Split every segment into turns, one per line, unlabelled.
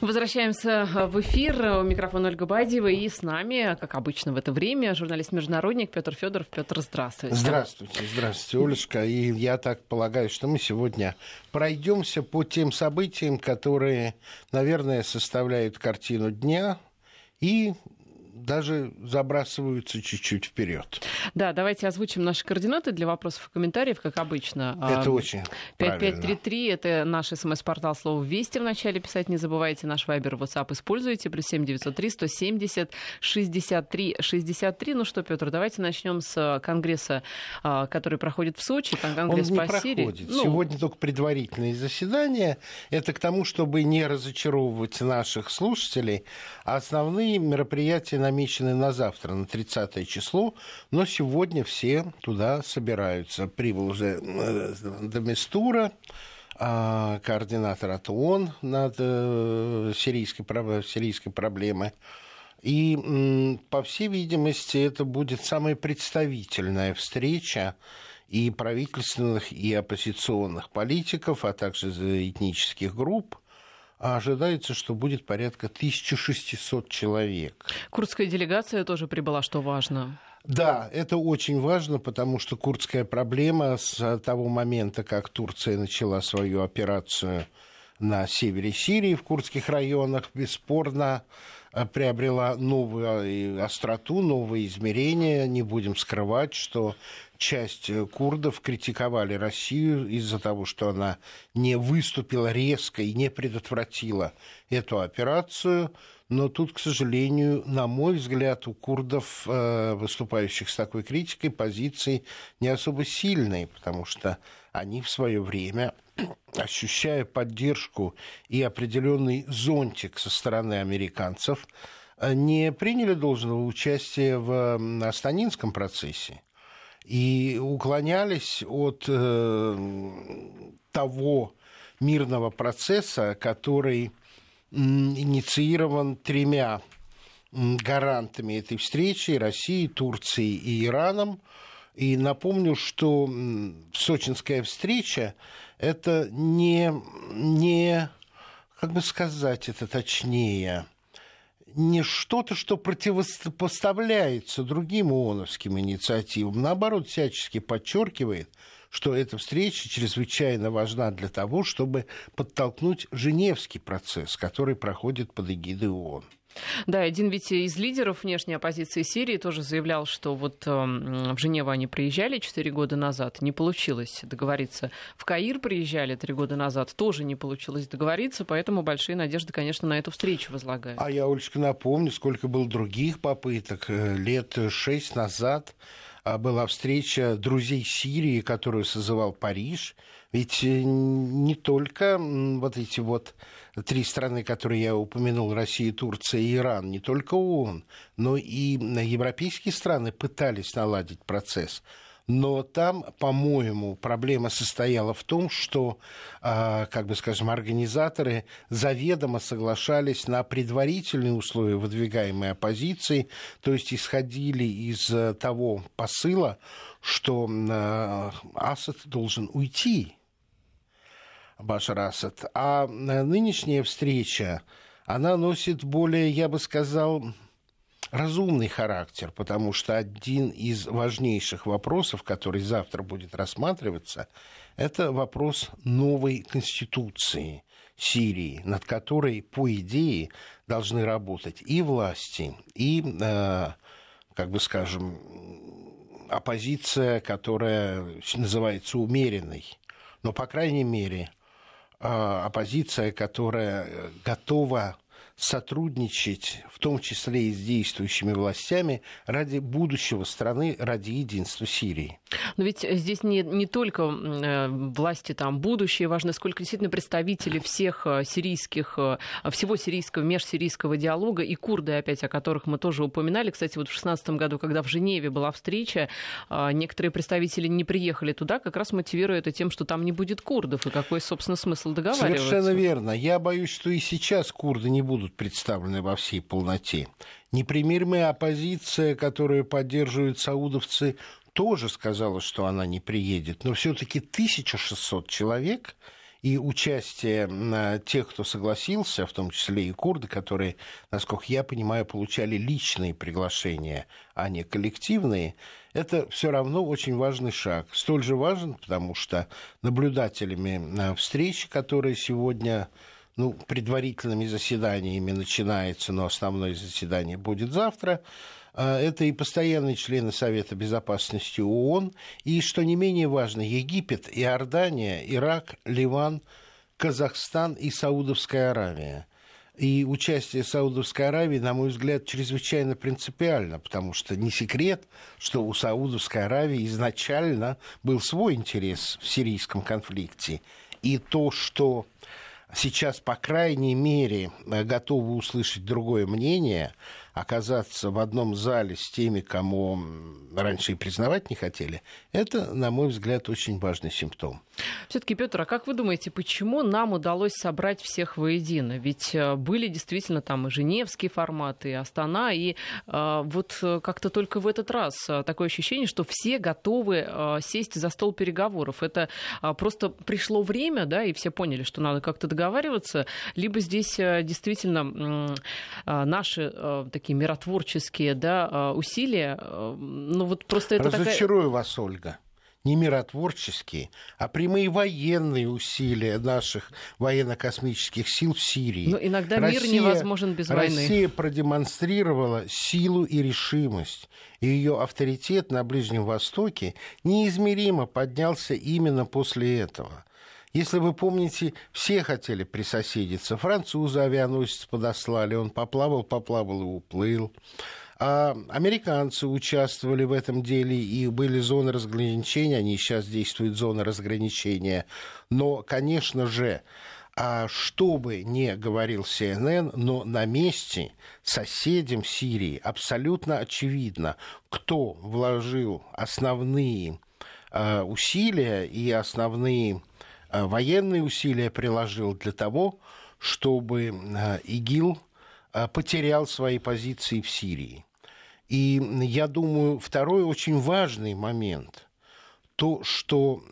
Возвращаемся в эфир. У микрофона Ольга Бадьева. И с нами, как обычно в это время, журналист-международник Петр Федоров. Петр, здравствуйте.
Здравствуйте, здравствуйте, Олечка. И я так полагаю, что мы сегодня пройдемся по тем событиям, которые, наверное, составляют картину дня и даже забрасываются чуть-чуть вперед.
Да, давайте озвучим наши координаты для вопросов и комментариев, как обычно.
Это очень
5533 – это наш смс-портал слово «Вести» в начале писать не забывайте. Наш вайбер, WhatsApp используйте. Плюс 7903 170 63 63. Ну что, Петр, давайте начнем с конгресса, а, который проходит в Сочи.
Там конгресс Он не по проходит. Сирии. Ну... Сегодня только предварительные заседания. Это к тому, чтобы не разочаровывать наших слушателей. А основные мероприятия на намечены на завтра, на 30 число, но сегодня все туда собираются. Прибыл уже э, Доместура, а, координатор от ООН над э, сирийской, сирийской проблемой. И, по всей видимости, это будет самая представительная встреча и правительственных, и оппозиционных политиков, а также этнических групп – а ожидается, что будет порядка 1600 человек.
Курдская делегация тоже прибыла, что важно.
Да, это очень важно, потому что курдская проблема с того момента, как Турция начала свою операцию на севере Сирии, в курдских районах, бесспорно э, приобрела новую остроту, новые измерения. Не будем скрывать, что часть э, курдов критиковали Россию из-за того, что она не выступила резко и не предотвратила эту операцию. Но тут, к сожалению, на мой взгляд, у курдов, э, выступающих с такой критикой, позиции не особо сильные, потому что они в свое время, ощущая поддержку и определенный зонтик со стороны американцев, э, не приняли должного участия в Астанинском процессе и уклонялись от э, того мирного процесса, который инициирован тремя гарантами этой встречи Россией, Турцией и Ираном. И напомню, что сочинская встреча это не, не как бы сказать это точнее, не что-то, что противопоставляется другим ООНовским инициативам. Наоборот, всячески подчеркивает, что эта встреча чрезвычайно важна для того, чтобы подтолкнуть Женевский процесс, который проходит под эгидой ООН.
Да, один ведь из лидеров внешней оппозиции Сирии тоже заявлял, что вот э, в Женеву они приезжали четыре года назад, не получилось договориться. В Каир приезжали три года назад, тоже не получилось договориться, поэтому большие надежды, конечно, на эту встречу возлагают.
А я, Олечка, напомню, сколько было других попыток. Э, лет шесть назад была встреча друзей Сирии, которую созывал Париж. Ведь э, не только вот эти вот три страны, которые я упомянул, Россия, Турция и Иран, не только ООН, но и европейские страны пытались наладить процесс. Но там, по-моему, проблема состояла в том, что, а, как бы скажем, организаторы заведомо соглашались на предварительные условия, выдвигаемые оппозицией, то есть исходили из э, того посыла, что а, Асад должен уйти Башар Асад. А э, нынешняя встреча, она носит более, я бы сказал, разумный характер, потому что один из важнейших вопросов, который завтра будет рассматриваться, это вопрос новой конституции Сирии, над которой, по идее, должны работать и власти, и, э, как бы скажем, оппозиция, которая называется умеренной. Но, по крайней мере, а, оппозиция, которая э, готова сотрудничать, в том числе и с действующими властями, ради будущего страны, ради единства Сирии.
Но ведь здесь не, не только э, власти там будущее важно, сколько действительно представители всех э, сирийских, э, всего сирийского, межсирийского диалога и курды, опять о которых мы тоже упоминали. Кстати, вот в 2016 году, когда в Женеве была встреча, некоторые представители не приехали туда, как раз мотивируя это тем, что там не будет курдов, и какой, собственно, смысл договариваться.
Совершенно верно. Я боюсь, что и сейчас курды не будут представлены во всей полноте. Непримиримая оппозиция, которую поддерживают саудовцы, тоже сказала, что она не приедет. Но все-таки 1600 человек и участие тех, кто согласился, в том числе и курды, которые, насколько я понимаю, получали личные приглашения, а не коллективные, это все равно очень важный шаг. Столь же важен, потому что наблюдателями встречи, которые сегодня ну, предварительными заседаниями начинается, но основное заседание будет завтра, а, это и постоянные члены Совета Безопасности ООН, и, что не менее важно, Египет, Иордания, Ирак, Ливан, Казахстан и Саудовская Аравия. И участие Саудовской Аравии, на мой взгляд, чрезвычайно принципиально, потому что не секрет, что у Саудовской Аравии изначально был свой интерес в сирийском конфликте. И то, что сейчас, по крайней мере, готовы услышать другое мнение – оказаться в одном зале с теми, кому раньше и признавать не хотели, это, на мой взгляд, очень важный симптом.
Все-таки, Петр, а как вы думаете, почему нам удалось собрать всех воедино? Ведь э, были действительно там и Женевские форматы, и Астана, и э, вот как-то только в этот раз э, такое ощущение, что все готовы э, сесть за стол переговоров. Это э, просто пришло время, да, и все поняли, что надо как-то договариваться, либо здесь э, действительно э, наши э, такие миротворческие да, а, усилия. А, ну вот просто это
Разочарую
такая...
вас, Ольга не миротворческие, а прямые военные усилия наших военно-космических сил в Сирии.
Но иногда Россия, мир невозможен без
войны.
Россия
продемонстрировала силу и решимость. И ее авторитет на Ближнем Востоке неизмеримо поднялся именно после этого. Если вы помните, все хотели присоседиться. Французы авианосец подослали, он поплавал, поплавал и уплыл. А американцы участвовали в этом деле, и были зоны разграничения, они сейчас действуют зоны разграничения. Но, конечно же, а что бы ни говорил CNN, но на месте соседям Сирии абсолютно очевидно, кто вложил основные а, усилия и основные Э, военные усилия приложил для того, чтобы э, ИГИЛ э, потерял свои позиции в Сирии. И я думаю, второй очень важный момент, то, что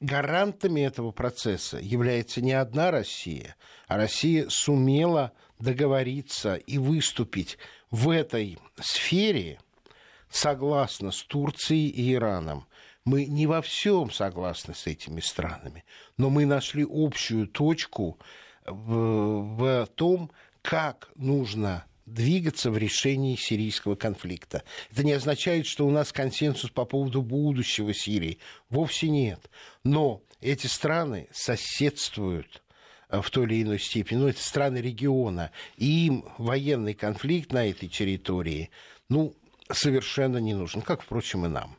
гарантами этого процесса является не одна Россия, а Россия сумела договориться и выступить в этой сфере согласно с Турцией и Ираном. Мы не во всем согласны с этими странами, но мы нашли общую точку в, в том, как нужно двигаться в решении сирийского конфликта. Это не означает, что у нас консенсус по поводу будущего Сирии. Вовсе нет. Но эти страны соседствуют э, в той или иной степени, ну, это страны региона, и им военный конфликт на этой территории, ну, совершенно не нужен, как, впрочем, и нам.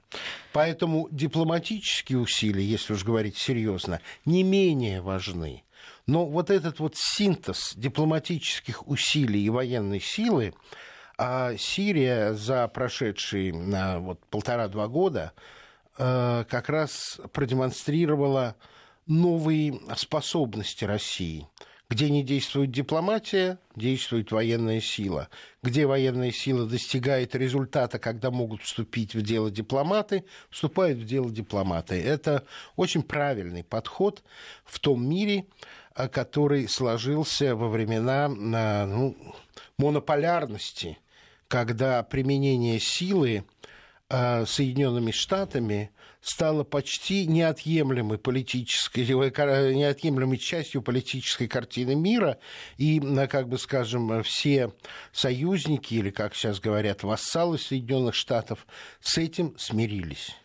Поэтому дипломатические усилия, если уж говорить серьезно, не менее важны. Но вот этот вот синтез дипломатических усилий и военной силы, а Сирия за прошедшие вот, полтора-два года э, как раз продемонстрировала новые способности России – где не действует дипломатия, действует военная сила. Где военная сила достигает результата, когда могут вступить в дело дипломаты, вступают в дело дипломаты. Это очень правильный подход в том мире, э, который сложился во времена ну, монополярности, когда применение силы э, Соединенными Штатами стала почти неотъемлемой политической, неотъемлемой частью политической картины мира, и, как бы скажем, все союзники, или, как сейчас говорят, вассалы Соединенных Штатов с этим смирились.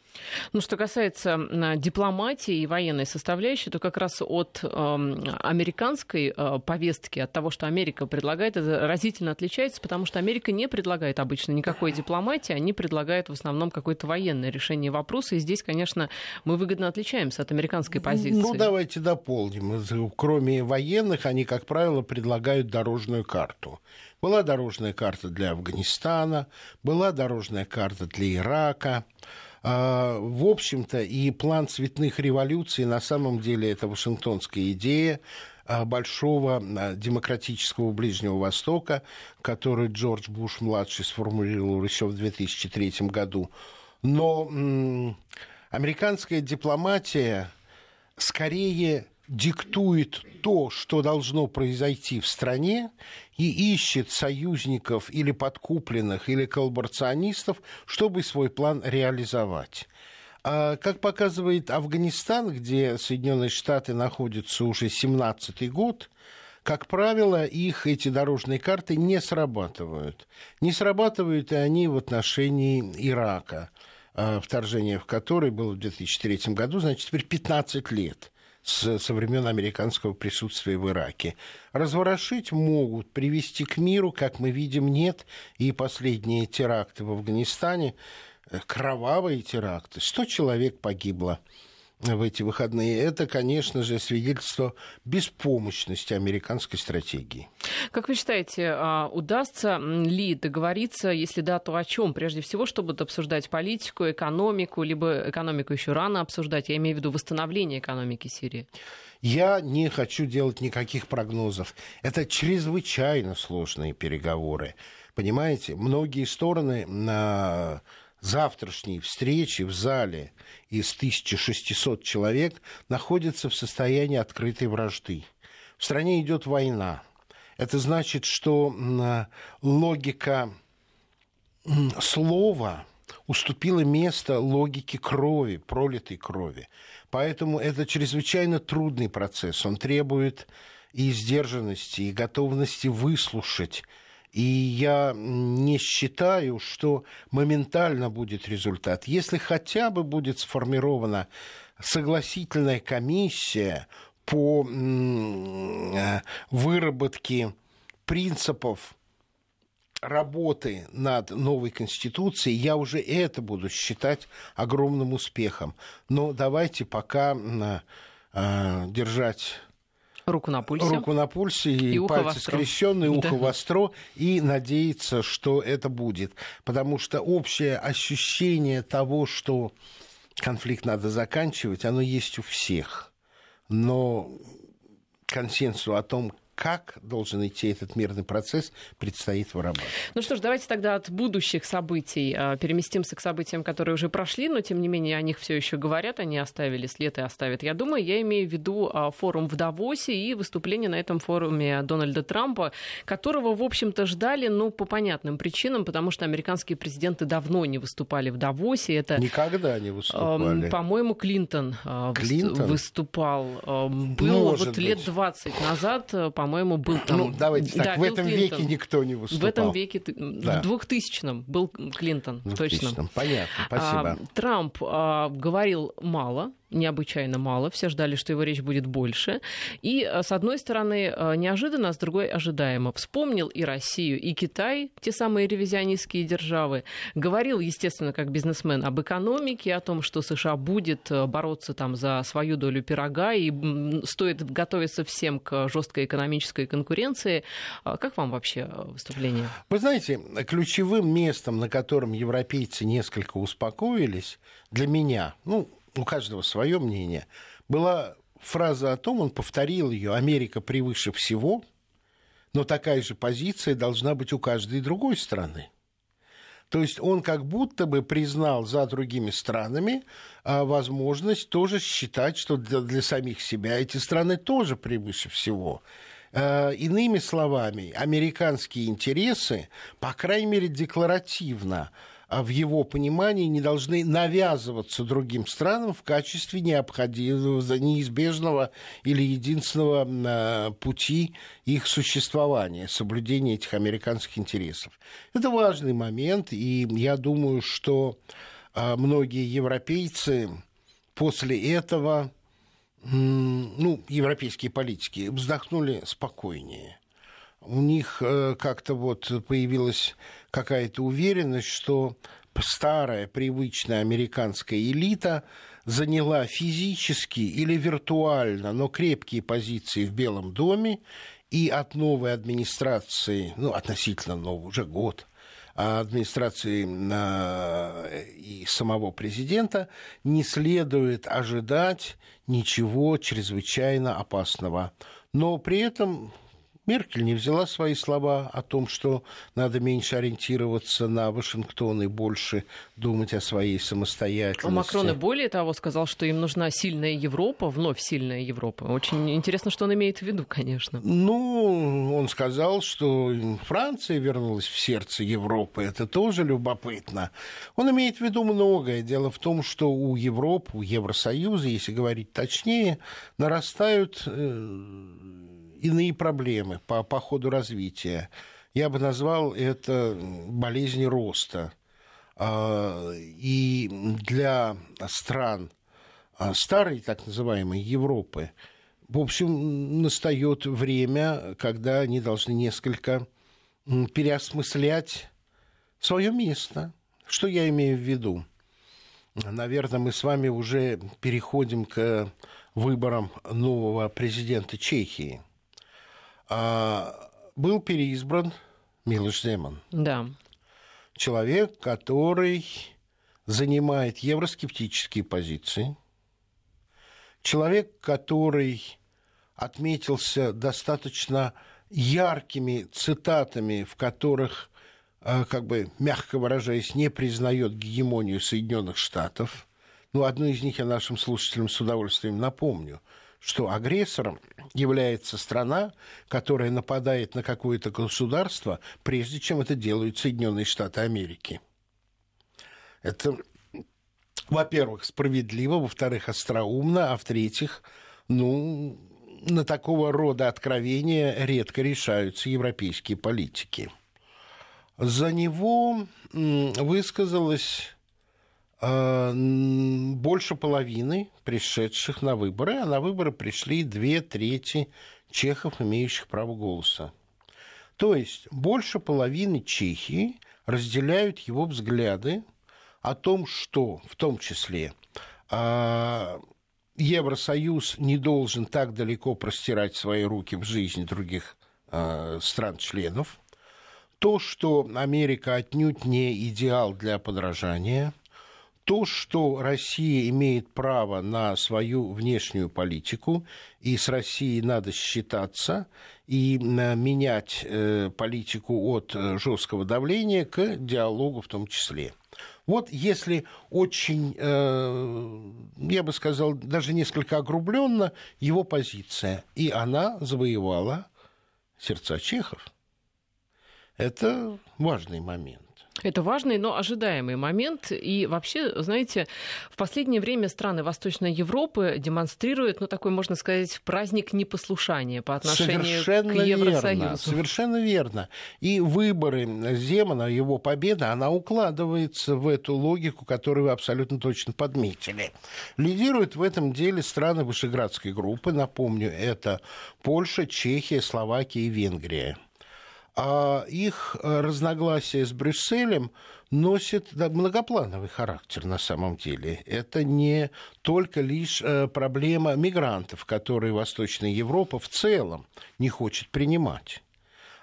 Ну, что касается дипломатии и военной составляющей, то как раз от э, американской э, повестки, от того, что Америка предлагает, это разительно отличается, потому что Америка не предлагает обычно никакой дипломатии, они предлагают в основном какое-то военное решение вопроса. И здесь, конечно, мы выгодно отличаемся от американской позиции.
Ну, давайте дополним. Кроме военных, они, как правило, предлагают дорожную карту. Была дорожная карта для Афганистана, была дорожная карта для Ирака. А, в общем-то, и план цветных революций на самом деле это Вашингтонская идея а, большого а, демократического Ближнего Востока, который Джордж Буш-младший сформулировал еще в 2003 году. Но американская дипломатия скорее диктует то, что должно произойти в стране, и ищет союзников или подкупленных, или коллаборационистов, чтобы свой план реализовать. А, как показывает Афганистан, где Соединенные Штаты находятся уже 17-й год, как правило, их эти дорожные карты не срабатывают. Не срабатывают и они в отношении Ирака, а, вторжение в который было в 2003 году, значит, теперь 15 лет с, со времен американского присутствия в Ираке. Разворошить могут, привести к миру, как мы видим, нет. И последние теракты в Афганистане, э, кровавые теракты, 100 человек погибло в эти выходные, это, конечно же, свидетельство беспомощности американской стратегии.
Как вы считаете, а, удастся ли договориться, если да, то о чем? Прежде всего, что будут обсуждать политику, экономику, либо экономику еще рано обсуждать, я имею в виду восстановление экономики Сирии?
Я не хочу делать никаких прогнозов. Это чрезвычайно сложные переговоры. Понимаете, многие стороны на завтрашней встречи в зале из 1600 человек находятся в состоянии открытой вражды. В стране идет война. Это значит, что логика слова уступила место логике крови, пролитой крови. Поэтому это чрезвычайно трудный процесс. Он требует и сдержанности, и готовности выслушать и я не считаю, что моментально будет результат. Если хотя бы будет сформирована согласительная комиссия по э, выработке принципов работы над новой конституцией, я уже это буду считать огромным успехом. Но давайте пока э, держать
Руку на пульсе.
Руку на пульсе и, и пальцы скрещенные, ухо да. востро, и надеяться, что это будет. Потому что общее ощущение того, что конфликт надо заканчивать, оно есть у всех. Но консенсус о том, как должен идти этот мирный процесс, предстоит вырабатывать.
Ну что ж, давайте тогда от будущих событий а, переместимся к событиям, которые уже прошли, но тем не менее о них все еще говорят, они оставили след и оставят. Я думаю, я имею в виду а, форум в Давосе и выступление на этом форуме Дональда Трампа, которого, в общем-то, ждали, ну, по понятным причинам, потому что американские президенты давно не выступали в Давосе. Это,
Никогда не выступали.
По-моему, Клинтон, Клинтон выступал. Был Может вот лет 20 назад, по по-моему, был там...
Ну, давайте так, да, в этом Клинтон. веке никто не выступал.
В этом веке, да. в 2000-м был Клинтон, 2000 точно.
Понятно, спасибо.
А, Трамп а, говорил мало, необычайно мало. Все ждали, что его речь будет больше. И, э, с одной стороны, э, неожиданно, а с другой ожидаемо. Вспомнил и Россию, и Китай, те самые ревизионистские державы. Говорил, естественно, как бизнесмен об экономике, о том, что США будет э, бороться там за свою долю пирога, и стоит готовиться всем к жесткой экономической конкуренции. А как вам вообще выступление?
Вы знаете, ключевым местом, на котором европейцы несколько успокоились, для меня, ну, у каждого свое мнение, была фраза о том, он повторил ее, Америка превыше всего, но такая же позиция должна быть у каждой другой страны. То есть он как будто бы признал за другими странами а, возможность тоже считать, что для, самих себя эти страны тоже превыше всего. А, иными словами, американские интересы, по крайней мере, декларативно, в его понимании не должны навязываться другим странам в качестве необходимого, неизбежного или единственного а, пути их существования, соблюдения этих американских интересов. Это важный момент, и я думаю, что а, многие европейцы после этого, ну, европейские политики, вздохнули спокойнее у них э, как-то вот появилась какая-то уверенность, что старая привычная американская элита заняла физически или виртуально, но крепкие позиции в Белом доме, и от новой администрации, ну, относительно нового, уже год, а администрации и самого президента не следует ожидать ничего чрезвычайно опасного. Но при этом Меркель не взяла свои слова о том, что надо меньше ориентироваться на Вашингтон и больше думать о своей самостоятельности. А
Макрон и более того сказал, что им нужна сильная Европа, вновь сильная Европа. Очень интересно, что он имеет в виду, конечно.
Ну, он сказал, что Франция вернулась в сердце Европы. Это тоже любопытно. Он имеет в виду многое. Дело в том, что у Европы, у Евросоюза, если говорить точнее, нарастают э, иные проблемы по, по ходу развития. Я бы назвал это болезни роста. А, и для стран а, старой, так называемой, Европы, в общем, настает время, когда они должны несколько переосмыслять свое место. Что я имею в виду? Наверное, мы с вами уже переходим к выборам нового президента Чехии. А, был переизбран Милош Земан.
Да.
Человек, который занимает евроскептические позиции. Человек, который отметился достаточно яркими цитатами, в которых, а, как бы, мягко выражаясь, не признает гегемонию Соединенных Штатов. Ну, одну из них я нашим слушателям с удовольствием напомню – что агрессором является страна, которая нападает на какое-то государство, прежде чем это делают Соединенные Штаты Америки. Это, во-первых, справедливо, во-вторых, остроумно, а в-третьих, ну, на такого рода откровения редко решаются европейские политики. За него высказалась больше половины пришедших на выборы, а на выборы пришли две трети чехов, имеющих право голоса. То есть больше половины Чехии разделяют его взгляды о том, что в том числе а, Евросоюз не должен так далеко простирать свои руки в жизнь других а, стран-членов, то, что Америка отнюдь не идеал для подражания – то, что Россия имеет право на свою внешнюю политику, и с Россией надо считаться, и э, менять э, политику от э, жесткого давления к диалогу в том числе. Вот если очень, я бы сказал, даже несколько огрубленно его позиция, и она завоевала сердца чехов. Это важный момент.
Это важный, но ожидаемый момент. И вообще, знаете, в последнее время страны Восточной Европы демонстрируют, ну, такой, можно сказать, праздник непослушания по отношению
совершенно
к Евросоюзу.
Верно, совершенно верно. И выборы Земана, его победа, она укладывается в эту логику, которую вы абсолютно точно подметили. Лидируют в этом деле страны Вышеградской группы. Напомню, это Польша, Чехия, Словакия и Венгрия а их э, разногласия с Брюсселем носит многоплановый характер на самом деле. Это не только лишь э, проблема мигрантов, которые Восточная Европа в целом не хочет принимать.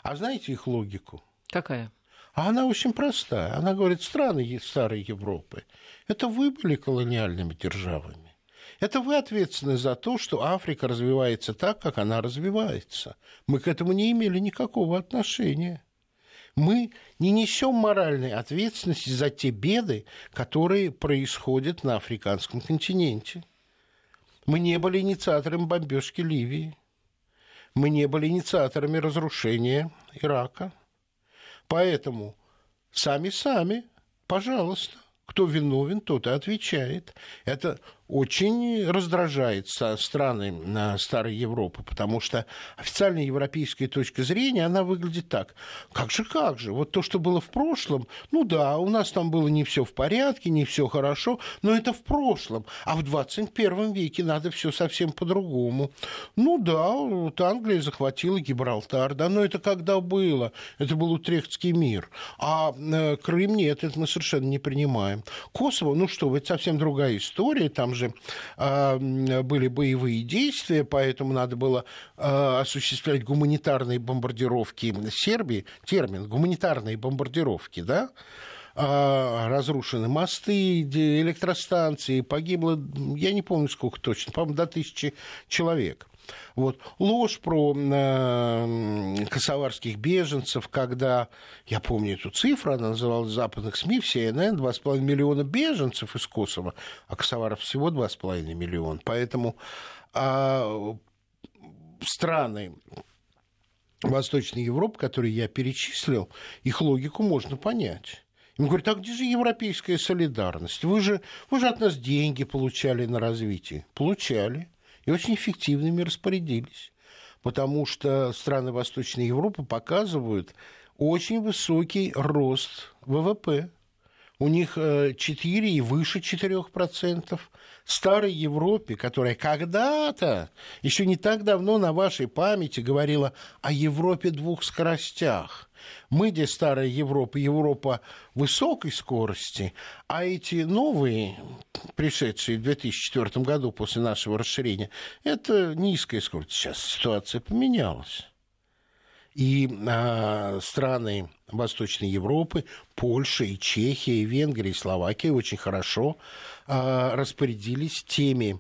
А знаете их логику?
Какая?
А она очень простая. Она говорит, страны старой Европы, это вы были колониальными державами. Это вы ответственны за то, что Африка развивается так, как она развивается. Мы к этому не имели никакого отношения. Мы не несем моральной ответственности за те беды, которые происходят на африканском континенте. Мы не были инициаторами бомбежки Ливии. Мы не были инициаторами разрушения Ирака. Поэтому сами-сами, пожалуйста, кто виновен, тот и отвечает. Это очень раздражает страны Старой Европы, потому что официальная европейская точка зрения, она выглядит так. Как же, как же, вот то, что было в прошлом, ну да, у нас там было не все в порядке, не все хорошо, но это в прошлом. А в 21 веке надо все совсем по-другому. Ну да, вот Англия захватила Гибралтар, да, но это когда было? Это был Утрехтский мир. А э, Крым нет, это мы совершенно не принимаем. Косово, ну что, это совсем другая история, там же же э, были боевые действия, поэтому надо было э, осуществлять гуманитарные бомбардировки Сербии. Термин «гуманитарные бомбардировки», да? А, разрушены мосты, электростанции, погибло, я не помню сколько точно, по-моему, до тысячи человек. Вот. Ложь про э, косоварских беженцев, когда, я помню эту цифру, она называлась западных СМИ, в CNN, 2,5 миллиона беженцев из Косово, а косоваров всего 2,5 миллиона. Поэтому а, страны Восточной Европы, которые я перечислил, их логику можно понять. Им говорят, а где же европейская солидарность? Вы же, вы же от нас деньги получали на развитие. Получали. И очень эффективными распорядились. Потому что страны Восточной Европы показывают очень высокий рост ВВП у них 4 э, и выше 4%. Старой Европе, которая когда-то, еще не так давно на вашей памяти говорила о Европе двух скоростях. Мы, где старая Европа, Европа высокой скорости, а эти новые, пришедшие в 2004 году после нашего расширения, это низкая скорость. Сейчас ситуация поменялась. И а, страны Восточной Европы, Польша, и Чехия, и Венгрия, и Словакия очень хорошо а, распорядились теми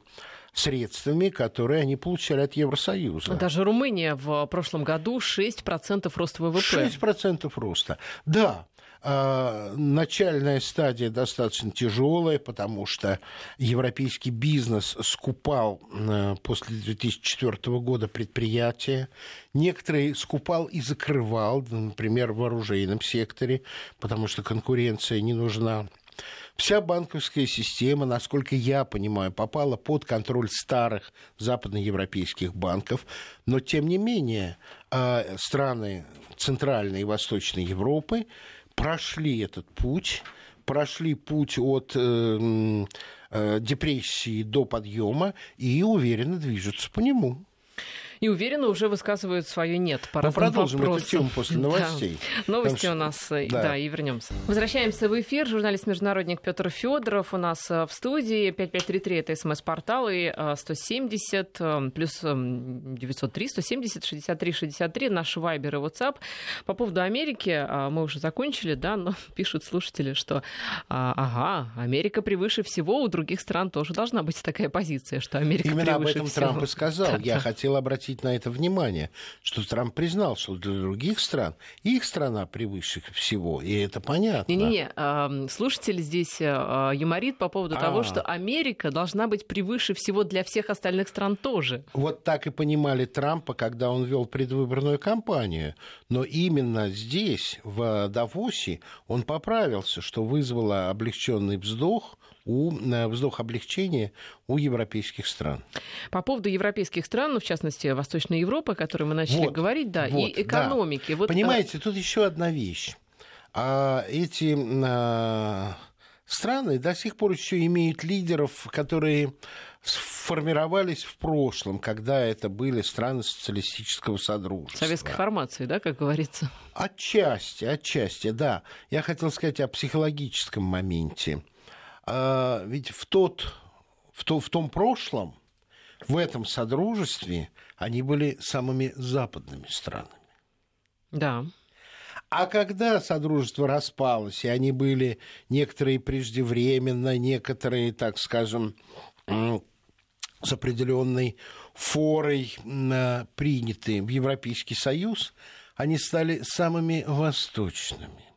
средствами, которые они получали от Евросоюза.
Даже Румыния в прошлом году 6% роста ВВП.
6% роста. Да, начальная стадия достаточно тяжелая, потому что европейский бизнес скупал э, после 2004 года предприятия. Некоторые скупал и закрывал, например, в оружейном секторе, потому что конкуренция не нужна. Вся банковская система, насколько я понимаю, попала под контроль старых западноевропейских банков, но тем не менее а, страны Центральной и Восточной Европы прошли этот путь, прошли путь от э, э, депрессии до подъема и уверенно движутся по нему
и уверенно уже высказывают свое нет
по Мы продолжим вопросам. эту тему после новостей.
Да. Новости что... у нас, э, да. да, и вернемся. Возвращаемся в эфир. Журналист-международник Петр Федоров у нас э, в студии. 5533 это смс-портал и 170 э, плюс 903 170 63 63 наш вайбер и WhatsApp. По поводу Америки мы уже закончили, да, но пишут слушатели, что ага, Америка превыше всего, у других стран тоже должна быть такая позиция, что Америка
Именно
превыше
об этом
всего.
Трамп и сказал. Да, Я да. хотел обратить обратить на это внимание, что Трамп признал, что для других стран их страна превыше всего, и это понятно.
Не-не-не, слушатель здесь а, юморит по поводу а того, что Америка должна быть превыше всего для всех остальных стран тоже.
Вот так и понимали Трампа, когда он вел предвыборную кампанию. Но именно здесь, в Давосе, он поправился, что вызвало облегченный вздох у вздох облегчения у европейских стран.
По поводу европейских стран, ну, в частности, Восточной Европы, о которой мы начали вот, говорить, да, вот, и экономики. Да.
Вот, а Понимаете, тут еще одна вещь. А эти а, страны до сих пор еще имеют лидеров, которые сформировались в прошлом, когда это были страны социалистического содружества.
Советской формации, да, как говорится?
Отчасти, отчасти, да. Я хотел сказать о психологическом моменте. А, ведь в, тот, в, то, в том прошлом, в этом содружестве, они были самыми западными странами.
Да.
А когда Содружество распалось, и они были некоторые преждевременно, некоторые, так скажем, с определенной форой приняты в Европейский Союз, они стали самыми восточными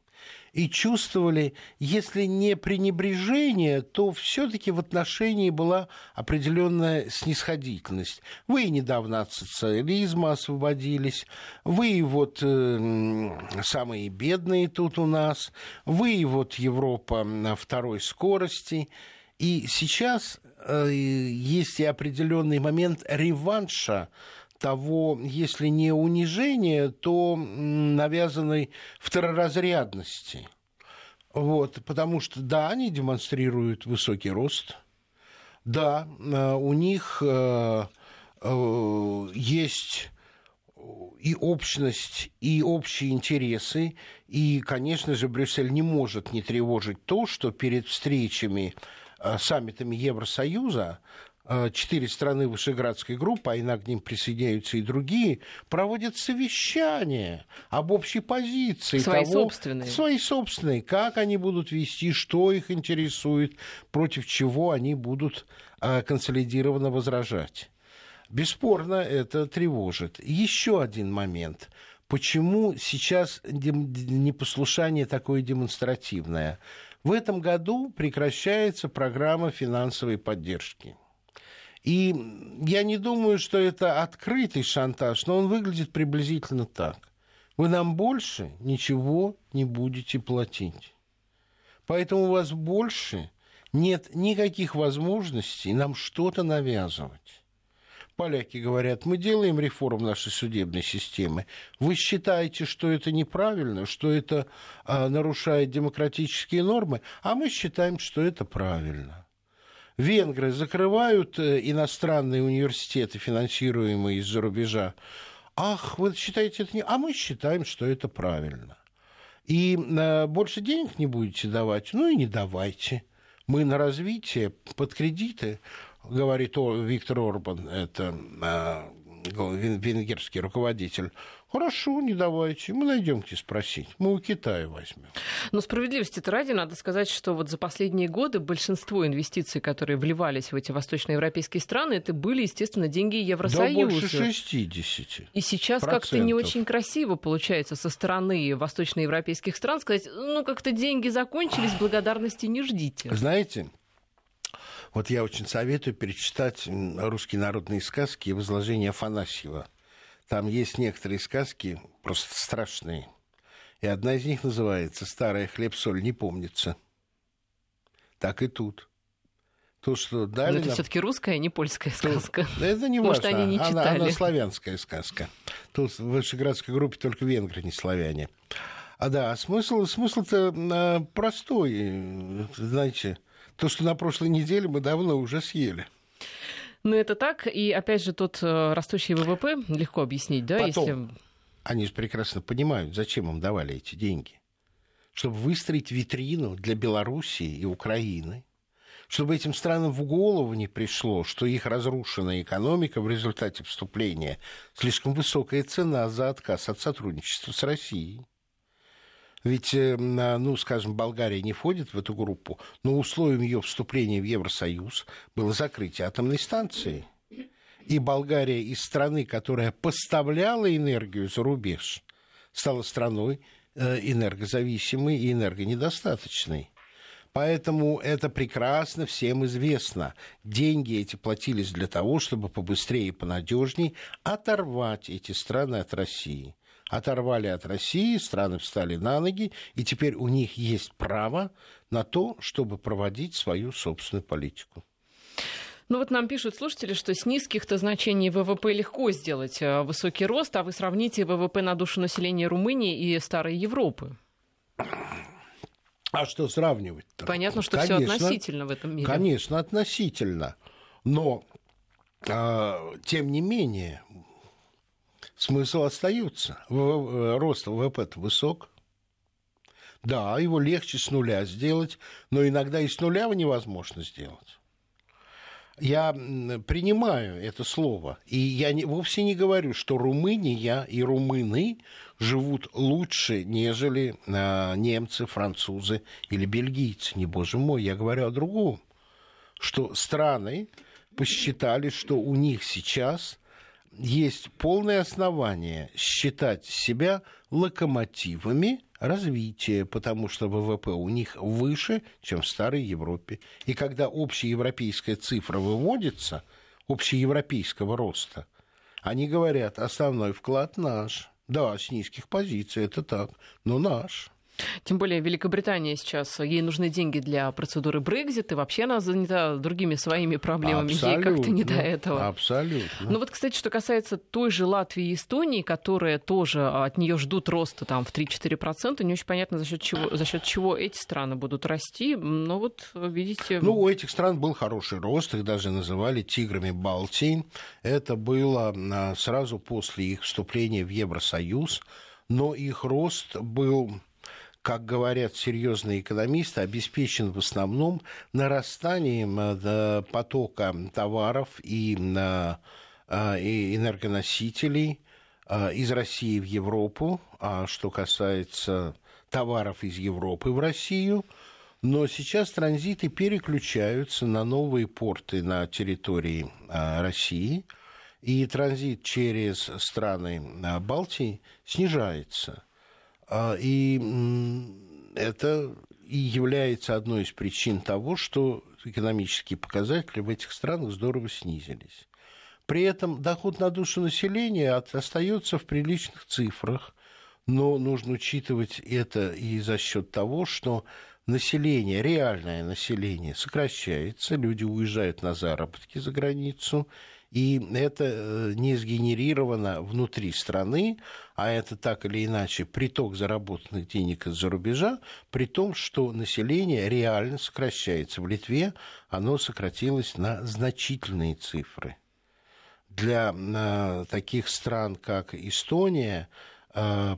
и чувствовали, если не пренебрежение, то все-таки в отношении была определенная снисходительность. Вы недавно от социализма освободились, вы вот э, самые бедные тут у нас, вы вот Европа на второй скорости. И сейчас э, есть и определенный момент реванша того, если не унижения, то навязанной второразрядности. Вот, потому что, да, они демонстрируют высокий рост, да, э, у них э, э, есть и общность, и общие интересы, и, конечно же, Брюссель не может не тревожить то, что перед встречами саммитами Евросоюза четыре страны Вышеградской группы, а иногда к ним присоединяются и другие, проводят совещания об общей позиции.
Свои того, собственные.
Свои собственные. Как они будут вести, что их интересует, против чего они будут э, консолидированно возражать. Бесспорно, это тревожит. Еще один момент. Почему сейчас непослушание такое демонстративное? В этом году прекращается программа финансовой поддержки. И я не думаю, что это открытый шантаж, но он выглядит приблизительно так. Вы нам больше ничего не будете платить. Поэтому у вас больше нет никаких возможностей нам что-то навязывать. Поляки говорят, мы делаем реформу нашей судебной системы. Вы считаете, что это неправильно, что это а, нарушает демократические нормы, а мы считаем, что это правильно. Венгры закрывают э, иностранные университеты, финансируемые из-за рубежа. Ах, вы считаете это не... А мы считаем, что это правильно. И э, больше денег не будете давать? Ну и не давайте. Мы на развитие под кредиты говорит Виктор Орбан, это а, венгерский руководитель, Хорошо, не давайте, мы найдем где спросить. Мы у Китая возьмем.
Но справедливости-то ради надо сказать, что вот за последние годы большинство инвестиций, которые вливались в эти восточноевропейские страны, это были, естественно, деньги Евросоюза.
Да больше 60.
И сейчас как-то не очень красиво получается со стороны восточноевропейских стран сказать, ну как-то деньги закончились, благодарности не ждите.
Знаете, вот я очень советую перечитать русские народные сказки и возложения Афанасьева. Там есть некоторые сказки просто страшные. И одна из них называется «Старая хлеб-соль не помнится». Так и тут.
То, что дали Но это нам... все-таки русская, а не польская сказка.
Да это не Может, важно. они не читали. Она, она славянская сказка. Тут в Вышеградской группе только венгры, не славяне. А да, смысл, смысл-то а, простой. Знаете, то, что на прошлой неделе мы давно уже съели.
Ну, это так. И опять же, тот э, растущий ВВП легко объяснить, да,
Потом, если. Они же прекрасно понимают, зачем им давали эти деньги. Чтобы выстроить витрину для Белоруссии и Украины, чтобы этим странам в голову не пришло, что их разрушенная экономика в результате вступления слишком высокая цена за отказ от сотрудничества с Россией. Ведь, э, ну, скажем, Болгария не входит в эту группу, но условием ее вступления в Евросоюз было закрытие атомной станции. И Болгария из страны, которая поставляла энергию за рубеж, стала страной э, энергозависимой и энергонедостаточной. Поэтому это прекрасно всем известно. Деньги эти платились для того, чтобы побыстрее и понадежней оторвать эти страны от России оторвали от России, страны встали на ноги, и теперь у них есть право на то, чтобы проводить свою собственную политику.
Ну вот нам пишут слушатели, что с низких-то значений ВВП легко сделать э, высокий рост, а вы сравните ВВП на душу населения Румынии и Старой Европы.
А что сравнивать-то?
Понятно, что все относительно в этом мире.
Конечно, относительно. Но, э, тем не менее, смысл остается. Э, рост ВВП высок. Да, его легче с нуля сделать, но иногда и с нуля невозможно сделать. Я принимаю это слово, и я не, вовсе не говорю, что Румыния и румыны живут лучше, нежели э, немцы, французы или бельгийцы. Не, боже мой, я говорю о другом. Что страны посчитали, что у них сейчас есть полное основание считать себя локомотивами развития, потому что ВВП у них выше, чем в старой Европе. И когда общеевропейская цифра выводится, общеевропейского роста, они говорят, основной вклад наш. Да, с низких позиций, это так, но наш.
Тем более Великобритания сейчас, ей нужны деньги для процедуры Брекзит, и вообще она занята другими своими проблемами, абсолютно, ей как-то не до этого.
Абсолютно.
Ну вот, кстати, что касается той же Латвии и Эстонии, которые тоже от нее ждут роста там в 3-4%, не очень понятно, за счет чего, за счет чего эти страны будут расти. Но вот, видите...
Ну, у этих стран был хороший рост, их даже называли тиграми Балтии. Это было а, сразу после их вступления в Евросоюз, но их рост был как говорят серьезные экономисты, обеспечен в основном нарастанием э, потока товаров и, э, и энергоносителей э, из России в Европу, а что касается товаров из Европы в Россию. Но сейчас транзиты переключаются на новые порты на территории России. и транзит через страны Балтии снижается. И это и является одной из причин того, что экономические показатели в этих странах здорово снизились. При этом доход на душу населения остается в приличных цифрах, но нужно учитывать это и за счет того, что население, реальное население сокращается, люди уезжают на заработки за границу, и это э, не сгенерировано внутри страны, а это так или иначе приток заработанных денег из-за рубежа, при том, что население реально сокращается. В Литве оно сократилось на значительные цифры. Для э, таких стран, как Эстония,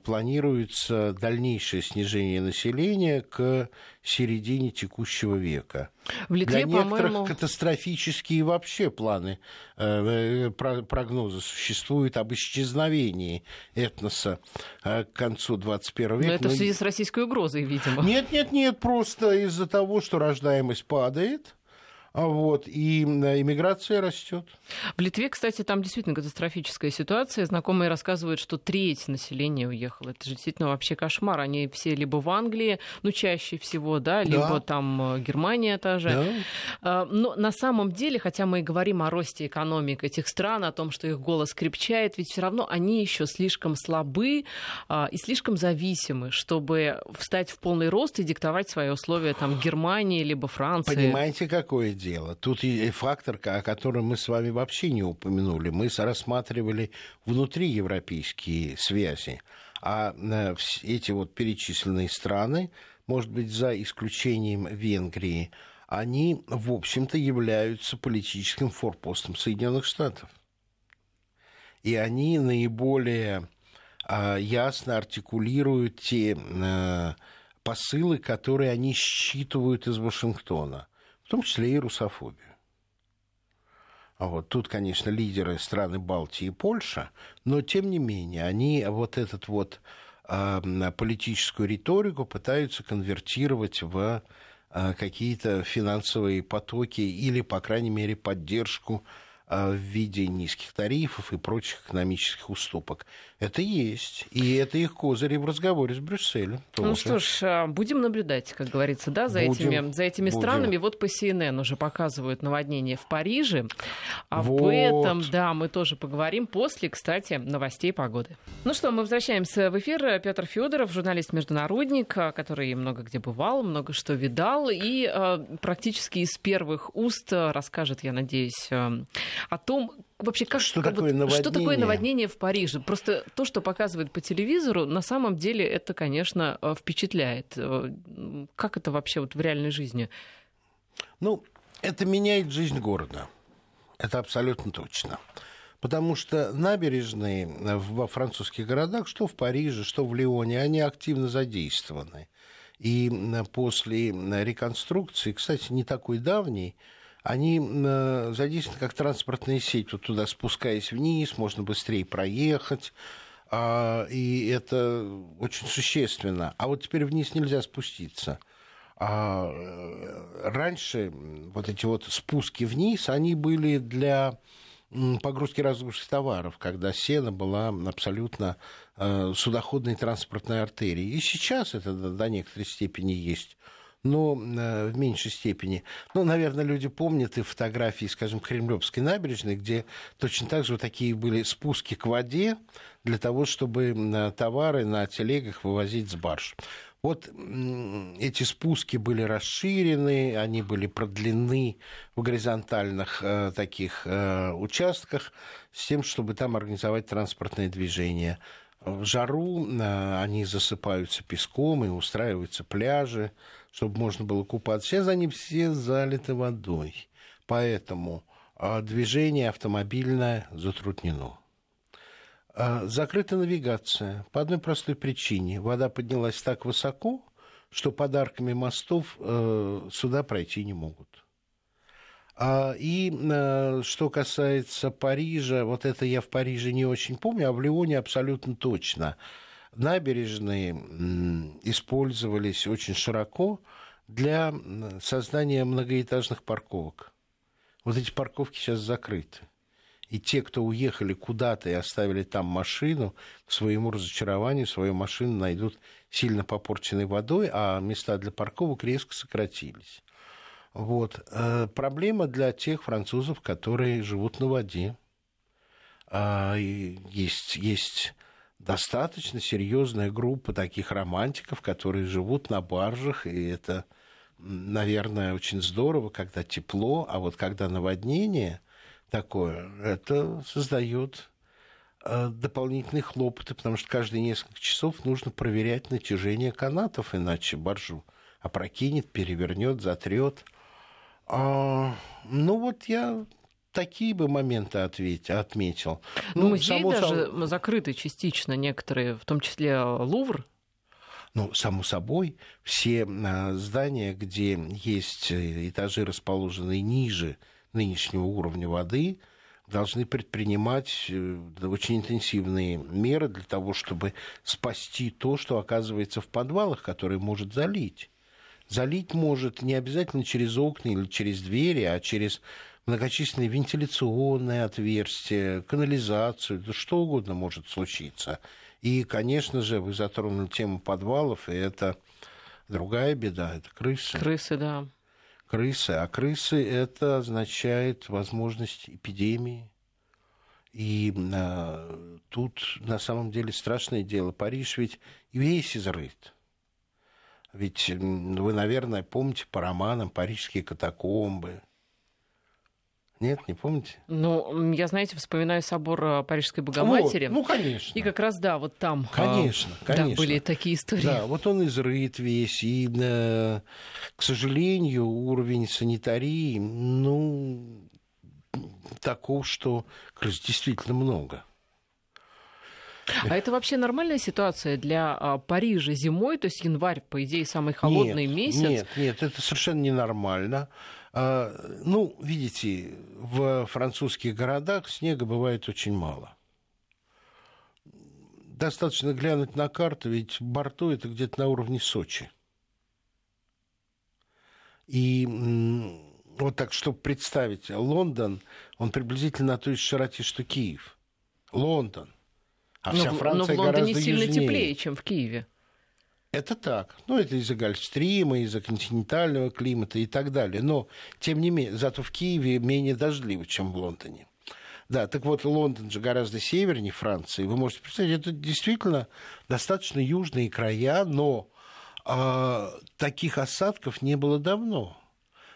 планируется дальнейшее снижение населения к середине текущего века. В Литве, Для некоторых по-моему... катастрофические вообще планы, э, прогнозы существуют об исчезновении этноса э, к концу 21 века. Но
это в связи с российской угрозой, видимо.
Нет, нет, нет, просто из-за того, что рождаемость падает, вот, и иммиграция растет.
В Литве, кстати, там действительно катастрофическая ситуация. Знакомые рассказывают, что треть населения уехало. Это же действительно вообще кошмар. Они все либо в Англии, ну, чаще всего, да, либо да. там э, Германия та же. Да. А, но на самом деле, хотя мы и говорим о росте экономик этих стран, о том, что их голос крепчает, ведь все равно они еще слишком слабы а, и слишком зависимы, чтобы встать в полный рост и диктовать свои условия там Германии либо Франции.
Понимаете, какое дело. Тут и фактор, о котором мы с вами вообще не упомянули. Мы рассматривали внутриевропейские связи. А э, эти вот перечисленные страны, может быть, за исключением Венгрии, они, в общем-то, являются политическим форпостом Соединенных Штатов. И они наиболее а, ясно артикулируют те э, посылы, которые они считывают из Вашингтона в том числе и русофобию. А вот тут, конечно, лидеры страны Балтии и Польша, но тем не менее они вот этот вот политическую риторику пытаются конвертировать в э, какие-то финансовые потоки или, по крайней мере, поддержку а, в виде низких тарифов и прочих экономических уступок. Это есть. И это их козыри в разговоре с Брюсселем.
Тоже. Ну что ж, а, будем наблюдать, как говорится, да, за будем, этими, за этими будем. странами. Вот по CNN уже показывают наводнение в Париже. А вот. об этом, да, мы тоже поговорим после, кстати, новостей погоды. Ну что, мы возвращаемся в эфир. Петр Федоров, журналист-международник, который много где бывал, много что видал, и э, практически из первых уст расскажет, я надеюсь, о том, вообще как
что, как, такое,
вот, что такое наводнение в Париже. Просто то, что показывают по телевизору, на самом деле это, конечно, э, впечатляет. Э, как это вообще вот в реальной жизни?
Ну, это меняет жизнь города. Это абсолютно точно. Потому что набережные во французских городах, что в Париже, что в Лионе, они активно задействованы. И после реконструкции, кстати, не такой давней, они э, задействованы как транспортная сеть. Вот туда спускаясь вниз, можно быстрее проехать. А, и это очень существенно. А вот теперь вниз нельзя спуститься. А э, раньше вот эти вот спуски вниз, они были для погрузки разгрузки товаров, когда сено была абсолютно э, судоходной транспортной артерией. И сейчас это до некоторой степени есть но э, в меньшей степени. Ну, наверное, люди помнят и фотографии, скажем, Кремлевской набережной, где точно так же вот такие были спуски к воде для того, чтобы товары на телегах вывозить с барж. Вот эти спуски были расширены, они были продлены в горизонтальных э, таких э, участках с тем, чтобы там организовать транспортное движение. В жару они засыпаются песком и устраиваются пляжи чтобы можно было купаться. Сейчас они все залиты водой. Поэтому а, движение автомобильное затруднено. А, закрыта навигация по одной простой причине. Вода поднялась так высоко, что подарками мостов э, сюда пройти не могут. А, и э, что касается Парижа, вот это я в Париже не очень помню, а в Лионе абсолютно точно – набережные использовались очень широко для создания многоэтажных парковок. Вот эти парковки сейчас закрыты. И те, кто уехали куда-то и оставили там машину, к своему разочарованию свою машину найдут сильно попорченной водой, а места для парковок резко сократились. Вот. Э, проблема для тех французов, которые живут на воде. А, есть, есть достаточно серьезная группа таких романтиков, которые живут на баржах, и это, наверное, очень здорово, когда тепло, а вот когда наводнение такое, это создает э, дополнительные хлопоты, потому что каждые несколько часов нужно проверять натяжение канатов, иначе баржу опрокинет, перевернет, затрет. А, ну вот я такие бы моменты ответь, отметил.
Ну, ну музеи даже собой... закрыты частично некоторые, в том числе Лувр.
Ну, само собой, все а, здания, где есть э, этажи, расположенные ниже нынешнего уровня воды, должны предпринимать э, очень интенсивные меры для того, чтобы спасти то, что оказывается в подвалах, которые может залить. Залить может не обязательно через окна или через двери, а через многочисленные вентиляционные отверстия, канализацию, да что угодно может случиться. И, конечно же, вы затронули тему подвалов, и это другая беда, это крысы.
Крысы, да.
Крысы. А крысы это означает возможность эпидемии. И а, тут на самом деле страшное дело. Париж ведь весь изрыт. Ведь вы, наверное, помните по романам «Парижские катакомбы», нет, не помните?
Ну, я, знаете, вспоминаю собор э, Парижской Богоматери.
Вот, ну, конечно.
И как раз, да, вот там
конечно,
а, конечно. Да, были такие истории.
Да, вот он изрыт весь. И, э, к сожалению, уровень санитарии, ну, таков, что крыс действительно много.
А это вообще нормальная ситуация для а, Парижа зимой? То есть январь, по идее, самый холодный
нет,
месяц?
Нет, нет, это совершенно ненормально. А, ну, видите, в французских городах снега бывает очень мало. Достаточно глянуть на карту, ведь Борту это где-то на уровне Сочи. И вот так, чтобы представить, Лондон, он приблизительно на той же широте, что Киев. Лондон.
А но, вся Франция но в Лондоне сильно южнее. теплее, чем в Киеве.
Это так. Ну, это из-за гольфстрима, из-за континентального климата и так далее. Но, тем не менее, зато в Киеве менее дождливо, чем в Лондоне. Да, так вот, Лондон же гораздо севернее Франции. Вы можете представить, это действительно достаточно южные края, но э, таких осадков не было давно.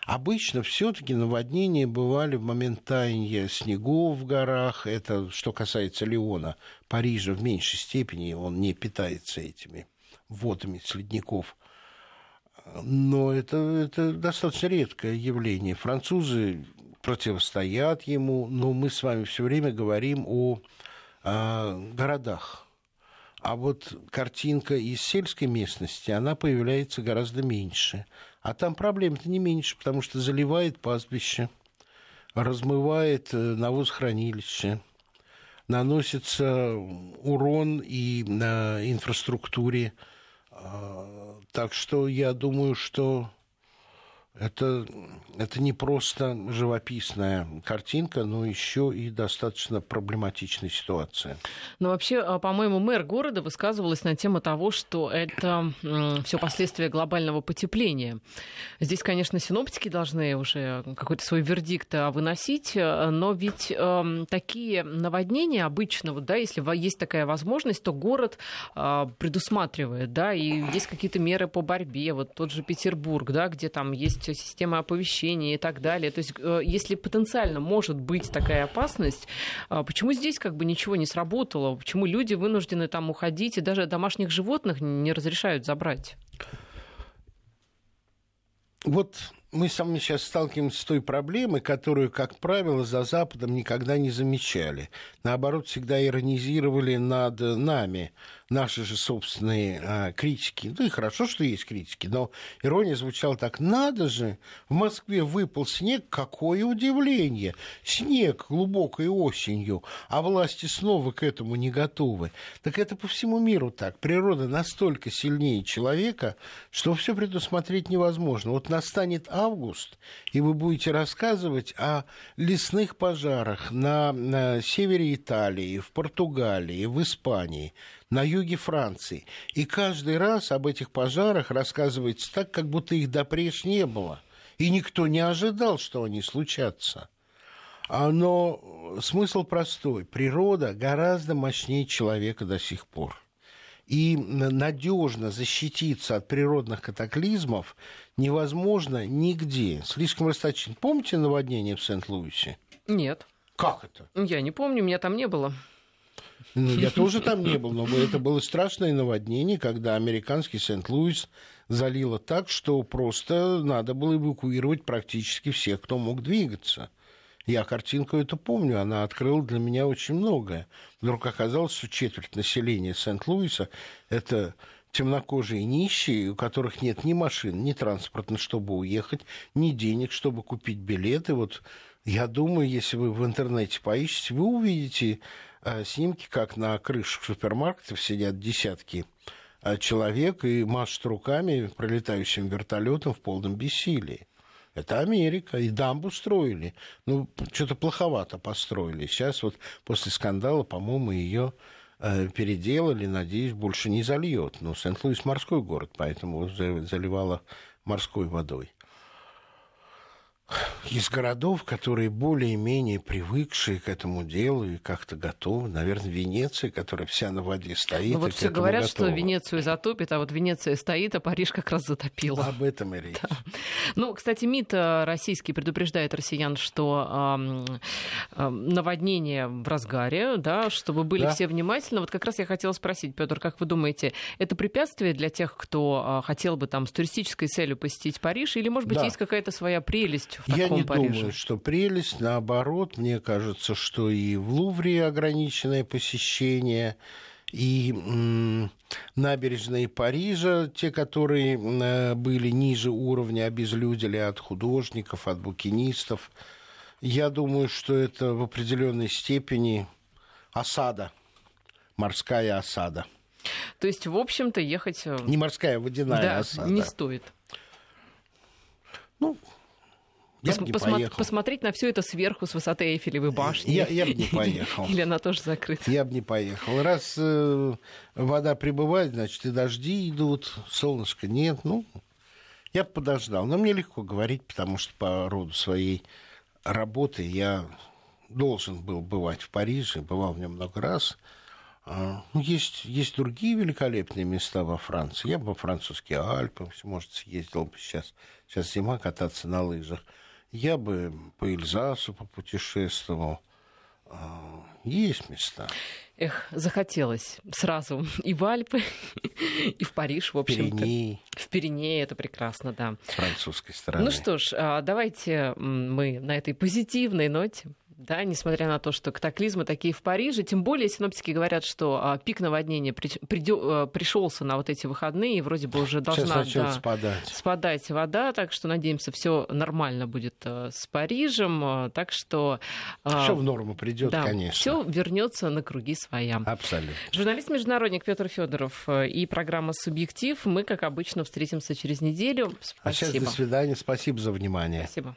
Обычно все-таки наводнения бывали в момент таяния снегов в горах. Это что касается Леона. Парижа в меньшей степени он не питается этими водами с ледников. Но это, это достаточно редкое явление. Французы противостоят ему, но мы с вами все время говорим о, о городах. А вот картинка из сельской местности, она появляется гораздо меньше. А там проблем-то не меньше, потому что заливает пастбище, размывает э, навозхранилище, наносится урон и на инфраструктуре а, так что я думаю, что это, это не просто живописная картинка, но еще и достаточно проблематичная ситуация.
Но вообще, а, по-моему, мэр города высказывалась на тему того, что это все последствия глобального потепления. Здесь, конечно, синоптики должны уже какой-то свой вердикт а, выносить, но ведь э, такие наводнения обычно, вот, да, если есть такая возможность, то город э, предусматривает, да, и есть какие-то меры по борьбе. Вот тот же Петербург, да, где там есть есть система оповещения и так далее. То есть, э, если потенциально может быть такая опасность, а почему здесь как бы ничего не сработало? Почему люди вынуждены там уходить и даже домашних животных не разрешают забрать?
Вот мы с вами сейчас сталкиваемся с той проблемой, которую, как правило, за Западом никогда не замечали. Наоборот, всегда иронизировали над нами наши же собственные а, критики. Ну и хорошо, что есть критики, но ирония звучала так. Надо же, в Москве выпал снег, какое удивление. Снег глубокой осенью, а власти снова к этому не готовы. Так это по всему миру так. Природа настолько сильнее человека, что все предусмотреть невозможно. Вот настанет август, и вы будете рассказывать о лесных пожарах на, на севере Италии, в Португалии, в Испании, на юге Франции. И каждый раз об этих пожарах рассказывается так, как будто их допреж не было. И никто не ожидал, что они случатся. А, но смысл простой. Природа гораздо мощнее человека до сих пор. И надежно защититься от природных катаклизмов невозможно нигде. Слишком расточительно. Помните наводнение в Сент-Луисе?
Нет.
Как это?
Я не помню, меня там не было.
Ну, я тоже там не был, но это было страшное наводнение, когда американский Сент-Луис залило так, что просто надо было эвакуировать практически всех, кто мог двигаться. Я картинку эту помню, она открыла для меня очень многое. Вдруг оказалось, что четверть населения Сент-Луиса – это темнокожие нищие, у которых нет ни машин, ни транспорта, чтобы уехать, ни денег, чтобы купить билеты. Вот я думаю, если вы в интернете поищете, вы увидите Э, снимки, как на крышах супермаркетов сидят десятки э, человек и машут руками пролетающим вертолетом в полном бессилии. Это Америка. И дамбу строили. Ну, что-то плоховато построили. Сейчас вот после скандала, по-моему, ее э, переделали. Надеюсь, больше не зальет. Но Сент-Луис морской город, поэтому заливало морской водой из городов, которые более-менее привыкшие к этому делу и как-то готовы. Наверное, Венеция, которая вся на воде стоит.
Ну вот все говорят, готова. что Венецию затопит, а вот Венеция стоит, а Париж как раз затопила.
Об этом и речь. Да.
Ну, кстати, МИД э, российский предупреждает россиян, что э, э, наводнение в разгаре, да, чтобы были да. все внимательны. Вот как раз я хотела спросить, Петр, как вы думаете, это препятствие для тех, кто э, хотел бы там с туристической целью посетить Париж, или, может быть, да. есть какая-то своя прелесть в таком
Я не
Париже?
думаю, что прелесть. Наоборот, мне кажется, что и в Лувре ограниченное посещение, и набережные Парижа, те, которые м, были ниже уровня, обезлюдили от художников, от букинистов. Я думаю, что это в определенной степени осада, морская осада.
То есть, в общем-то, ехать... Э,
не морская, а водяная да, осада.
не стоит.
Ну, я Пос-
посмо- поехал. посмотреть на все это сверху с высоты Эйфелевой башни.
Я, я бы не поехал.
Или она тоже закрыта.
Я бы не поехал. Раз э, вода прибывает, значит, и дожди идут, солнышко нет. Ну, я бы подождал. Но мне легко говорить, потому что по роду своей работы я должен был бывать в Париже, бывал в нем много раз. А, ну, есть, есть другие великолепные места во Франции. Я бы во французские Альпы, может, съездил бы сейчас. Сейчас зима, кататься на лыжах. Я бы по Эльзасу попутешествовал. А, есть места.
Эх, захотелось сразу и в Альпы, и в Париж, в общем-то.
Пиренеи.
В Пиренеи, это прекрасно, да.
С французской стороны.
Ну что ж, а, давайте мы на этой позитивной ноте да, несмотря на то, что катаклизмы такие в Париже, тем более синоптики говорят, что а, пик наводнения при, а, пришелся на вот эти выходные, и вроде бы уже должна да,
спадать.
спадать вода, так что надеемся, все нормально будет а, с Парижем, а, так что
а, все в норму придет,
да,
конечно.
Все вернется на круги своя.
Абсолютно.
Журналист-международник Петр Федоров э, и программа Субъектив. Мы, как обычно, встретимся через неделю.
Спасибо. А сейчас до свидания. Спасибо за внимание.
Спасибо.